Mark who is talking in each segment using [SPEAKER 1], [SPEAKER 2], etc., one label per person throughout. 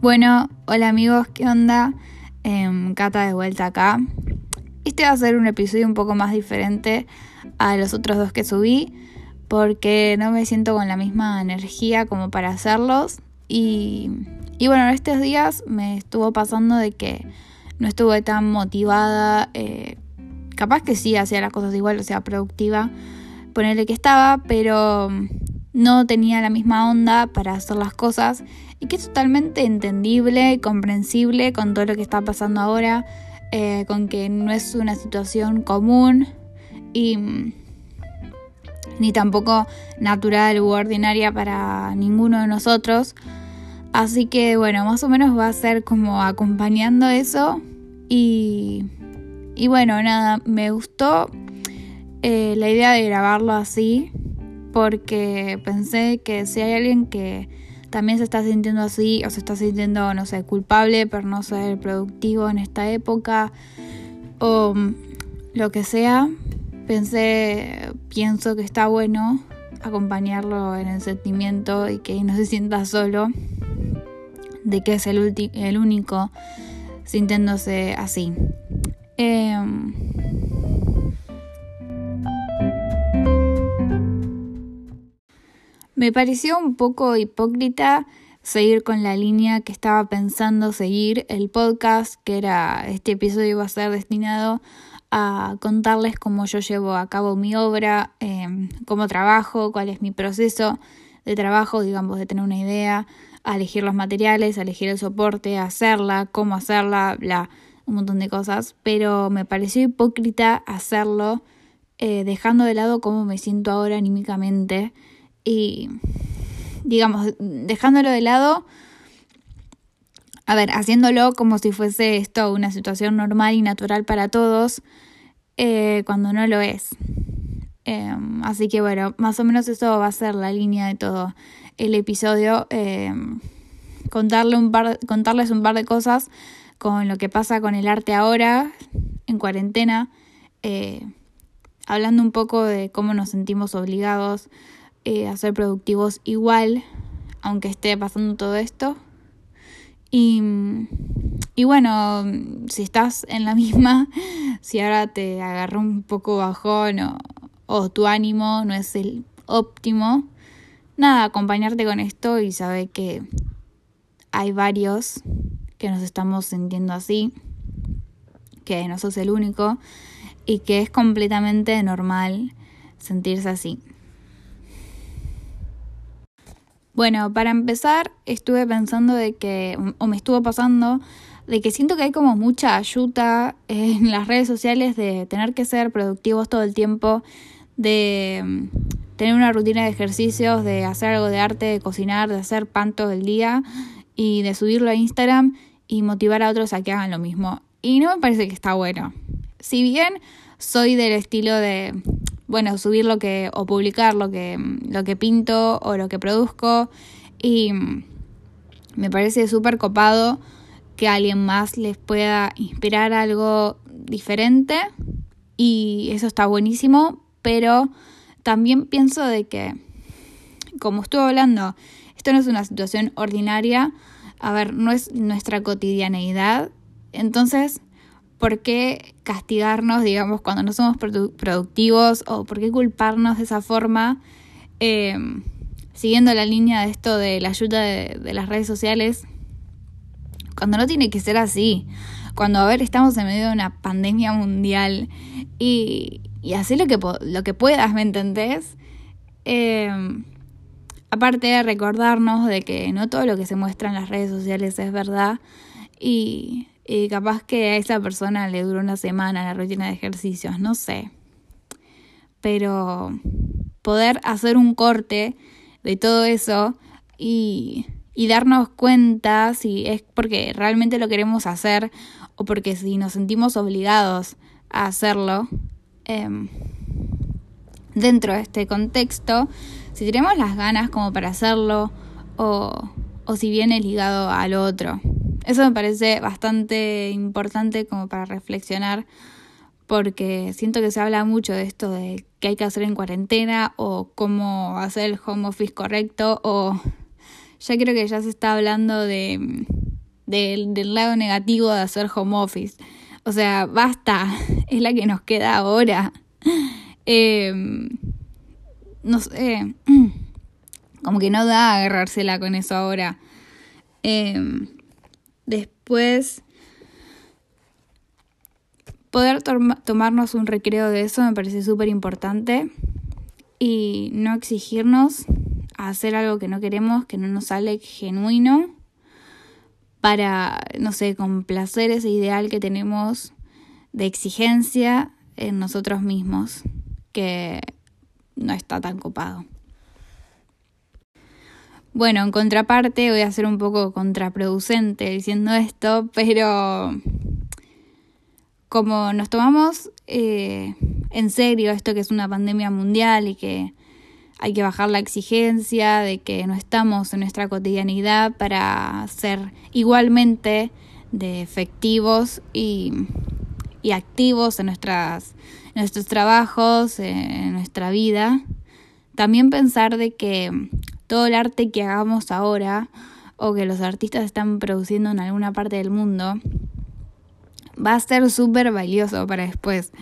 [SPEAKER 1] Bueno, hola amigos, ¿qué onda? Em, Cata de vuelta acá. Este va a ser un episodio un poco más diferente a los otros dos que subí porque no me siento con la misma energía como para hacerlos y, y bueno, estos días me estuvo pasando de que no estuve tan motivada, eh, capaz que sí hacía las cosas igual, o sea, productiva, ponerle que estaba, pero no tenía la misma onda para hacer las cosas y que es totalmente entendible comprensible con todo lo que está pasando ahora, eh, con que no es una situación común y mm, ni tampoco natural u ordinaria para ninguno de nosotros. Así que bueno, más o menos va a ser como acompañando eso y, y bueno, nada, me gustó eh, la idea de grabarlo así porque pensé que si hay alguien que también se está sintiendo así o se está sintiendo, no sé, culpable por no ser productivo en esta época o lo que sea, pensé, pienso que está bueno acompañarlo en el sentimiento y que no se sienta solo de que es el, el único sintiéndose así. Em, Me pareció un poco hipócrita seguir con la línea que estaba pensando seguir el podcast, que era este episodio iba a ser destinado a contarles cómo yo llevo a cabo mi obra, em, cómo trabajo, cuál es mi proceso de trabajo, digamos, de tener una idea, elegir los materiales, elegir el soporte, hacerla, cómo hacerla, bla, un montón de cosas, pero me pareció hipócrita hacerlo eh, dejando de lado cómo me siento ahora anímicamente y, digamos, dejándolo de lado, a ver, haciéndolo como si fuese esto una situación normal y natural para todos, eh, cuando no lo es. Em, así que bueno, más o menos eso va a ser la línea de todo el episodio. Em, contarle un par, contarles un par de cosas con lo que pasa con el arte ahora, en cuarentena, eh, hablando un poco de cómo nos sentimos obligados eh, a ser productivos igual, aunque esté pasando todo esto. Y, y bueno, si estás en la misma, si ahora te agarró un poco bajón o, o tu ánimo no es el óptimo, nada, acompañarte con esto y saber que hay varios que nos estamos sintiendo así, que no sos el único y que es completamente normal sentirse así. Bueno, para empezar, estuve pensando de que, o me estuvo pasando, de que siento que hay como mucha ayuda en las redes sociales de tener que ser productivos todo el tiempo, de mm, tener una rutina de ejercicios, de hacer algo de arte, de cocinar, de hacer pan todo el día y de subirlo a Instagram y motivar a otros a que hagan lo mismo. Y no me parece que está bueno. Si bien soy del estilo de bueno, subir lo que, o publicar lo que, lo que pinto o lo que produzco. Y me parece súper copado que alguien más les pueda inspirar algo diferente. Y eso está buenísimo, pero también pienso de que, como estuve hablando, esto no es una situación ordinaria, a ver, no es nuestra cotidianeidad. Entonces, ¿por qué castigarnos, digamos, cuando no somos productivos o por qué culparnos de esa forma? Em, siguiendo la línea de esto de la ayuda de, las redes sociales, cuando no tiene que ser así, cuando, a ver, estamos en medio de una pandemia mundial y, y hacer lo que, lo que puedas, ¿me entendés? Em, aparte de recordarnos de que no todo lo que se muestra en las redes sociales es verdad y y capaz que a esa persona le duró una semana la rutina de ejercicios, no sé. Pero poder hacer un corte de todo eso y, y darnos cuenta si es porque realmente lo queremos hacer o porque si nos sentimos obligados a hacerlo em, dentro de este contexto, si tenemos las ganas como para hacerlo o, o si viene ligado al otro. Eso me parece bastante importante como para reflexionar porque siento que se habla mucho de esto de qué hay que hacer en cuarentena o cómo hacer el home office correcto o ya creo que ya se está hablando de del, lado negativo de hacer home office. O sea, basta, es la que nos queda ahora. Eh, no sé, como que no da agarrársela con eso ahora. Eh, después, poder tomarnos un recreo de eso me parece súper importante y no exigirnos a hacer algo que no queremos, que no nos sale genuino para, no sé, complacer ese ideal que tenemos de exigencia en nosotros mismos, que no está tan copado. Bueno, en contraparte voy a ser un poco contraproducente diciendo esto, pero como nos tomamos eh, en serio esto que es una pandemia mundial y que hay que bajar la exigencia de que no estamos en nuestra cotidianidad para ser igualmente de efectivos y, activos en, nuestras, en nuestros trabajos, en nuestra vida. También pensar de que todo el arte que hagamos ahora o que los artistas están produciendo en alguna parte del mundo va a ser súper valioso para después.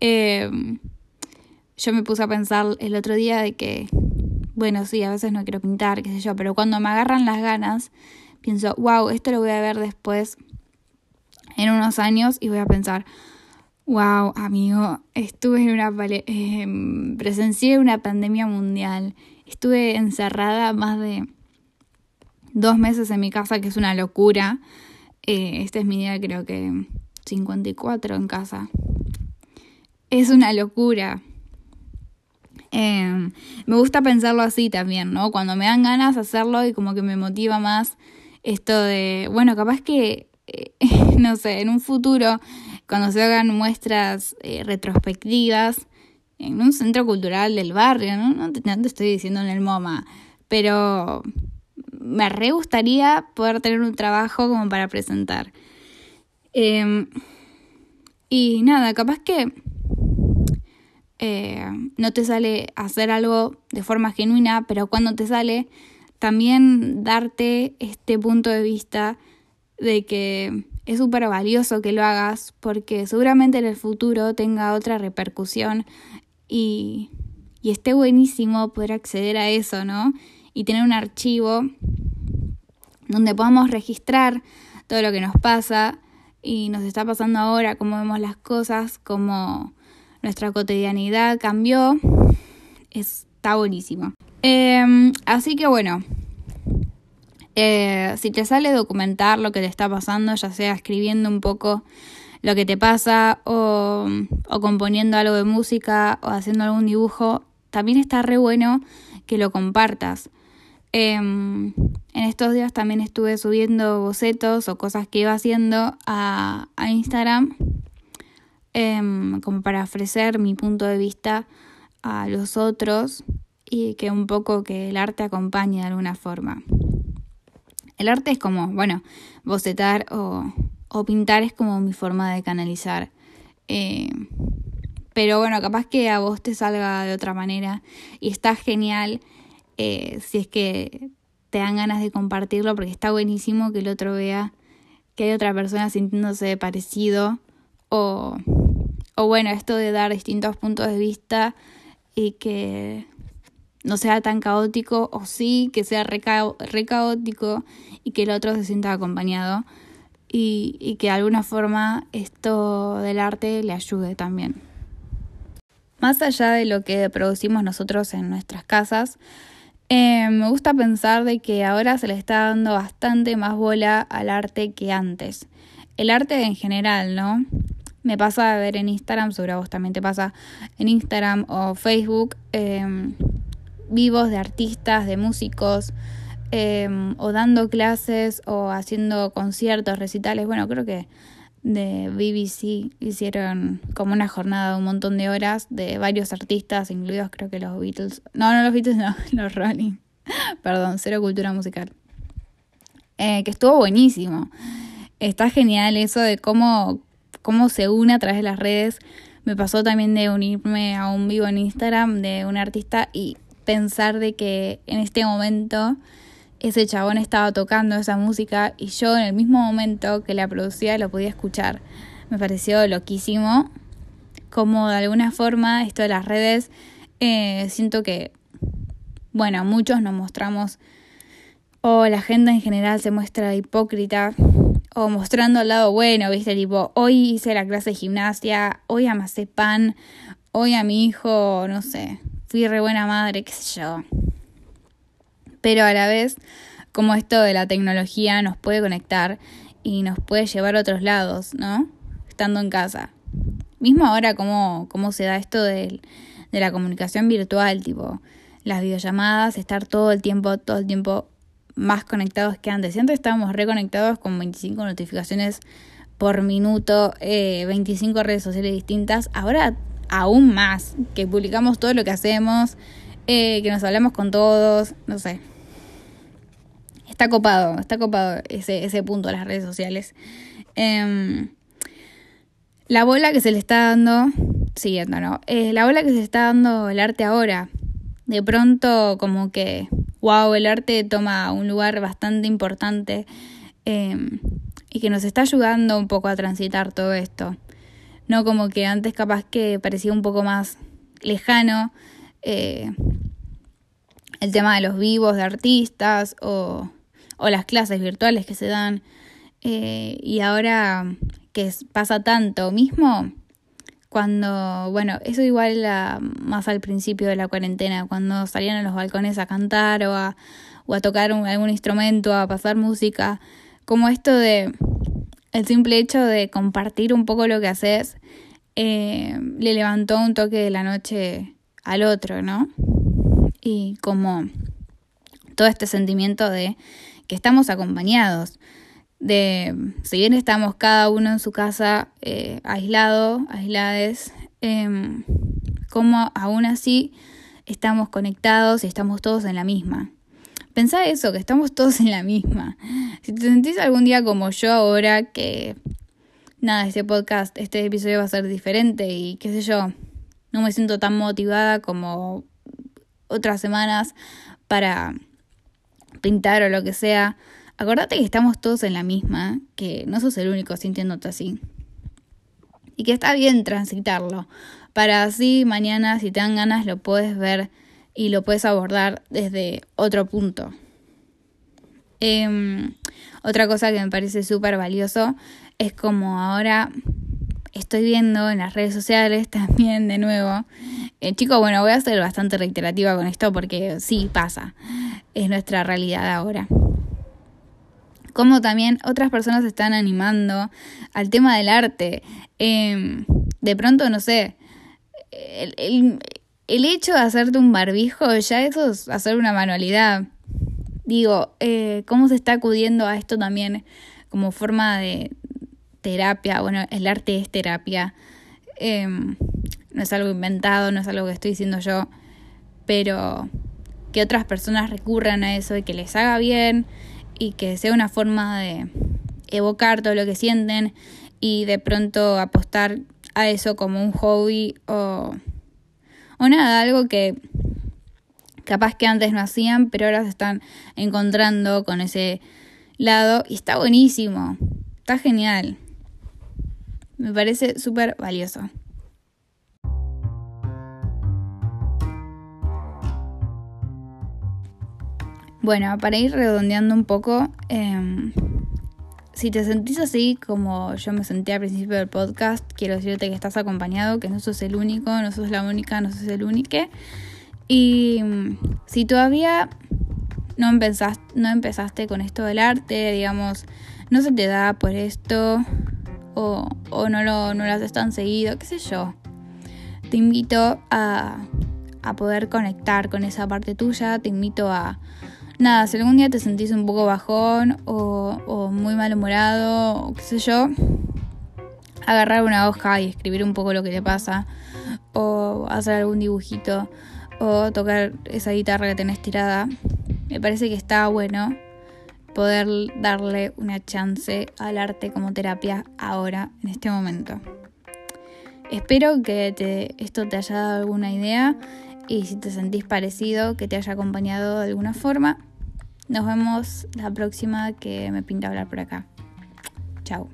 [SPEAKER 1] Eh, yo me puse a pensar el otro día de que, bueno, sí, a veces no quiero pintar, qué sé yo, pero cuando me agarran las ganas, pienso, wow, esto lo voy a ver después en unos años y voy a pensar, wow, amigo, estuve en una, eh, presencié una pandemia mundial, estuve encerrada más de dos meses en mi casa, que es una locura. Eh, este es mi día, creo que 54 en casa. Es una locura. Em, me gusta pensarlo así también, ¿no? Cuando me dan ganas hacerlo y como que me motiva más esto de, bueno, capaz que, eh, no sé, en un futuro, cuando se hagan muestras eh, retrospectivas en un centro cultural del barrio, ¿no? No te, estoy diciendo en el MoMA, pero me re gustaría poder tener un trabajo como para presentar. Em, y nada, capaz que eh, no te sale hacer algo de forma genuina, pero cuando te sale, también darte este punto de vista de que es súper valioso que lo hagas porque seguramente en el futuro tenga otra repercusión y, esté buenísimo poder acceder a eso, ¿no? Y tener un archivo donde podamos registrar todo lo que nos pasa y nos está pasando ahora, cómo vemos las cosas, cómo nuestra cotidianidad cambió. Está buenísimo. Em, así que bueno, eh, si te sale documentar lo que te está pasando, ya sea escribiendo un poco lo que te pasa o, o componiendo algo de música o haciendo algún dibujo, también está re bueno que lo compartas. Em, en estos días también estuve subiendo bocetos o cosas que iba haciendo a, a Instagram Em, como para ofrecer mi punto de vista a los otros y que un poco que el arte acompañe de alguna forma. El arte es como, bueno, bocetar o, o pintar es como mi forma de canalizar. Eh, pero bueno, capaz que a vos te salga de otra manera y está genial eh, si es que te dan ganas de compartirlo porque está buenísimo que el otro vea que hay otra persona sintiéndose parecido o, o bueno, esto de dar distintos puntos de vista y que no sea tan caótico o sí que sea re, y que el otro se sienta acompañado y, y que de alguna forma esto del arte le ayude también. Más allá de lo que producimos nosotros en nuestras casas, eh, me gusta pensar de que ahora se le está dando bastante más bola al arte que antes. El arte en general, ¿no? me pasa a ver en Instagram, sobre vos también te pasa en Instagram o Facebook, em, vivos de artistas, de músicos, em, o dando clases o haciendo conciertos, recitales. Bueno, creo que de BBC hicieron como una jornada de un montón de horas de varios artistas, incluidos creo que los Beatles. No, no los Beatles, no, los Rolling. Perdón, cero cultura musical. Eh, que estuvo buenísimo. Está genial eso de cómo cómo se une a través de las redes. Me pasó también de unirme a un vivo en Instagram de un artista y pensar de que en este momento ese chabón estaba tocando esa música y yo en el mismo momento que la producía lo podía escuchar. Me pareció loquísimo como de alguna forma esto de las redes, eh, siento que, bueno, muchos nos mostramos, o la agenda en general se muestra hipócrita, o mostrando el lado bueno, viste, tipo, hoy hice la clase de gimnasia, hoy amasé pan, hoy a mi hijo, no sé, fui re buena madre, qué sé yo. Pero a la vez, como esto de la tecnología nos puede conectar y nos puede llevar a otros lados, ¿no? Estando en casa. Mismo ahora, cómo, cómo se da esto de, de la comunicación virtual, tipo las videollamadas, estar todo el tiempo, todo el tiempo más conectados que antes. Si antes estábamos reconectados con 25 notificaciones por minuto, eh, 25 redes sociales distintas, ahora aún más, que publicamos todo lo que hacemos, eh, que nos hablamos con todos, no sé. Está copado, está copado ese, ese punto de las redes sociales. Eh, la bola que se le está dando, siguiendo, ¿no? Eh, la bola que se le está dando el arte ahora. De pronto, como que, wow, el arte toma un lugar bastante importante em, y que nos está ayudando un poco a transitar todo esto. No como que antes capaz que parecía un poco más lejano eh, el tema de los vivos de artistas o, o las clases virtuales que se dan. Eh, y ahora que pasa tanto mismo cuando, bueno, eso igual más al principio de la cuarentena, cuando salían a los balcones a cantar o a, o a tocar algún instrumento, a pasar música, como esto de el simple hecho de compartir un poco lo que haces, eh, le levantó un toque de la noche al otro, ¿no? Y como todo este sentimiento de que estamos acompañados de, si bien estamos cada uno en su casa eh, aislado, aislades, eh, como aún así estamos conectados y estamos todos en la misma. Pensá eso, que estamos todos en la misma. Si te sentís algún día como yo ahora, que nada, este podcast, este episodio va a ser diferente y qué sé yo, no me siento tan motivada como otras semanas para pintar o lo que sea Acordate que estamos todos en la misma, que no sos el único sintiéndote así. Y que está bien transitarlo. Para así mañana, si te dan ganas, lo puedes ver y lo puedes abordar desde otro punto. Em, otra cosa que me parece súper valioso es como ahora estoy viendo en las redes sociales también de nuevo. Eh, chicos, bueno, voy a ser bastante reiterativa con esto porque sí pasa. Es nuestra realidad ahora como también otras personas están animando al tema del arte. Em, de pronto, no sé, el, hecho de hacerte un barbijo, ya eso es hacer una manualidad. Digo, eh, ¿cómo se está acudiendo a esto también como forma de terapia? Bueno, el arte es terapia. Em, no es algo inventado, no es algo que estoy diciendo yo, pero que otras personas recurran a eso y que les haga bien y que sea una forma de evocar todo lo que sienten y de pronto apostar a eso como un hobby o, o nada, algo que capaz que antes no hacían, pero ahora se están encontrando con ese lado y está buenísimo, está genial. Me parece súper valioso. Bueno, para ir redondeando un poco, em, si te sentís así como yo me sentí al principio del podcast, quiero decirte que estás acompañado, que no sos el único, no sos la única, no sos el único. Y mm, si todavía no empezaste, no empezaste con esto del arte, digamos, no se te da por esto o, no, lo, no lo haces tan seguido, qué sé yo, te invito a poder conectar con esa parte tuya, te invito a nada, si algún día te sentís un poco bajón o, muy malhumorado o qué sé yo, agarrar una hoja y escribir un poco lo que te pasa o hacer algún dibujito o tocar esa guitarra que tenés tirada, me parece que está bueno poder darle una chance al arte como terapia ahora, en este momento. Espero que esto te haya dado alguna idea y si te sentís parecido, que te haya acompañado de alguna forma. Nos vemos la próxima que me pinta hablar por acá. Chao.